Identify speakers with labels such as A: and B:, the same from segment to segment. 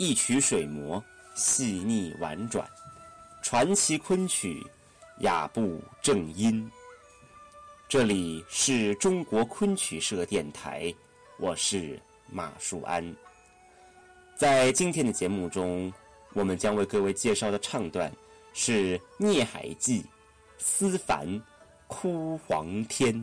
A: 一曲水磨，细腻婉转，传奇昆曲，雅步正音。这里是中国昆曲社电台，我是马树安。在今天的节目中，我们将为各位介绍的唱段是《聂海记·思凡哭黄天》。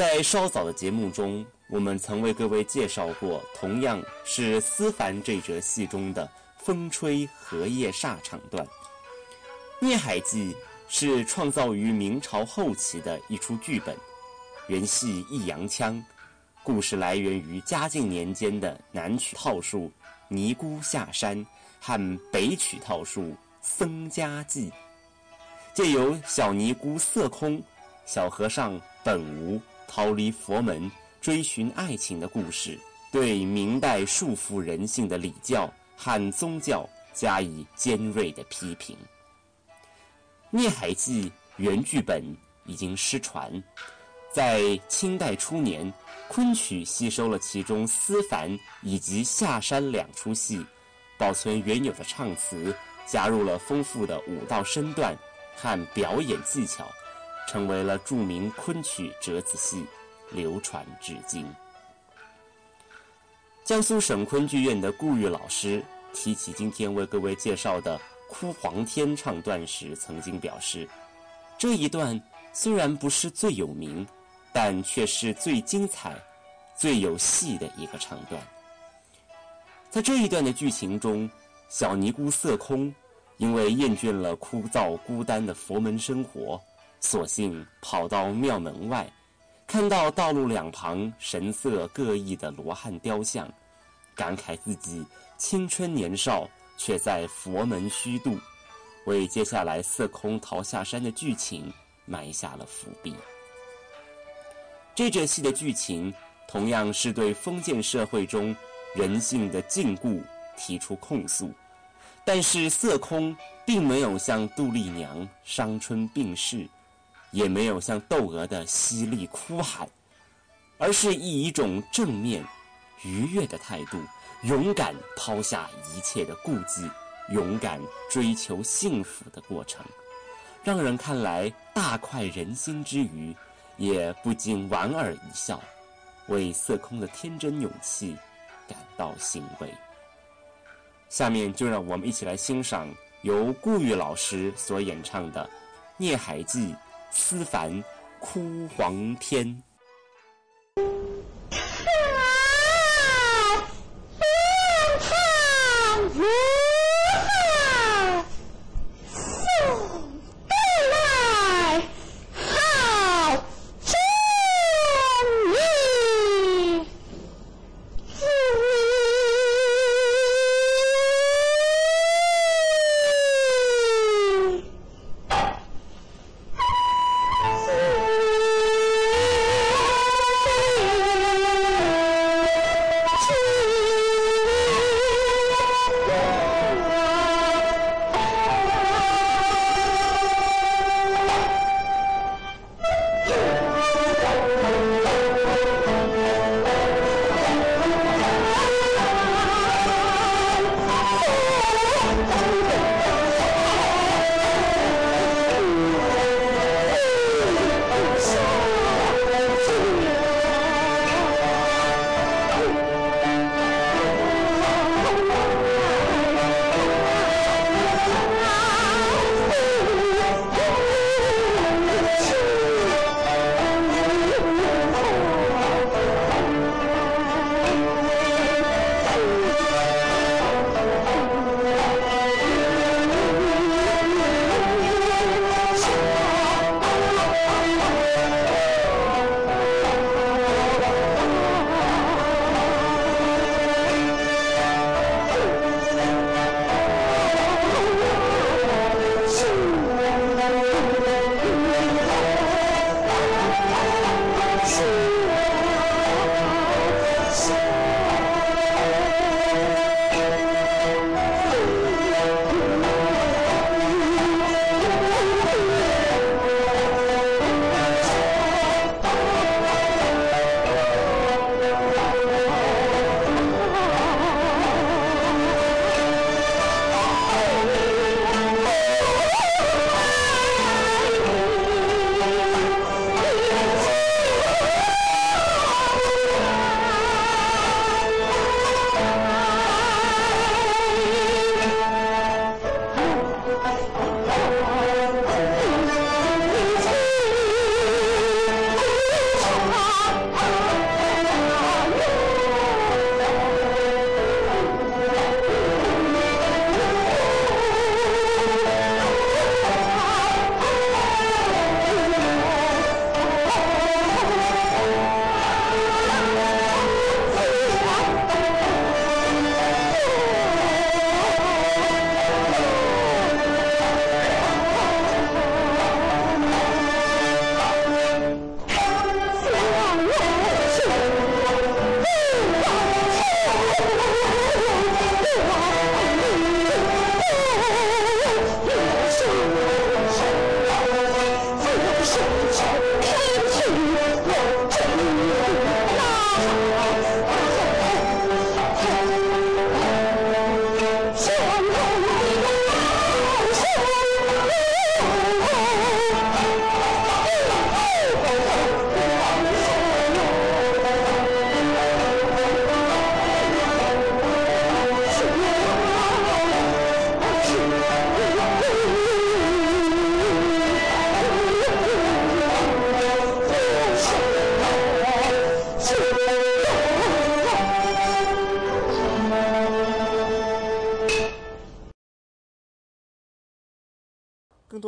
A: 在稍早的节目中，我们曾为各位介绍过，同样是思凡这折戏中的《风吹荷叶煞》唱段。《聂海记》是创造于明朝后期的一出剧本，原系弋阳腔，故事来源于嘉靖年间的南曲套数《尼姑下山》和北曲套数《僧家记》，借由小尼姑色空、小和尚本无。逃离佛门，追寻爱情的故事，对明代束缚人性的礼教和宗教加以尖锐的批评。《聂海记》原剧本已经失传，在清代初年，昆曲吸收了其中思凡以及下山两出戏，保存原有的唱词，加入了丰富的舞蹈身段和表演技巧。成为了著名昆曲折子戏，流传至今。江苏省昆剧院的顾玉老师提起今天为各位介绍的《哭黄天》唱段时，曾经表示，这一段虽然不是最有名，但却是最精彩、最有戏的一个唱段。在这一段的剧情中，小尼姑色空因为厌倦了枯燥孤单的佛门生活。索性跑到庙门外，看到道路两旁神色各异的罗汉雕像，感慨自己青春年少却在佛门虚度，为接下来色空逃下山的剧情埋下了伏笔。这折戏的剧情同样是对封建社会中人性的禁锢提出控诉，但是色空并没有像杜丽娘伤春病逝。也没有像窦娥的犀利哭喊，而是以一种正面、愉悦的态度，勇敢抛下一切的顾忌，勇敢追求幸福的过程，让人看来大快人心之余，也不禁莞尔一笑，为色空的天真勇气感到欣慰。下面就让我们一起来欣赏由顾玉老师所演唱的《聂海记》。思凡哭黄天。啊！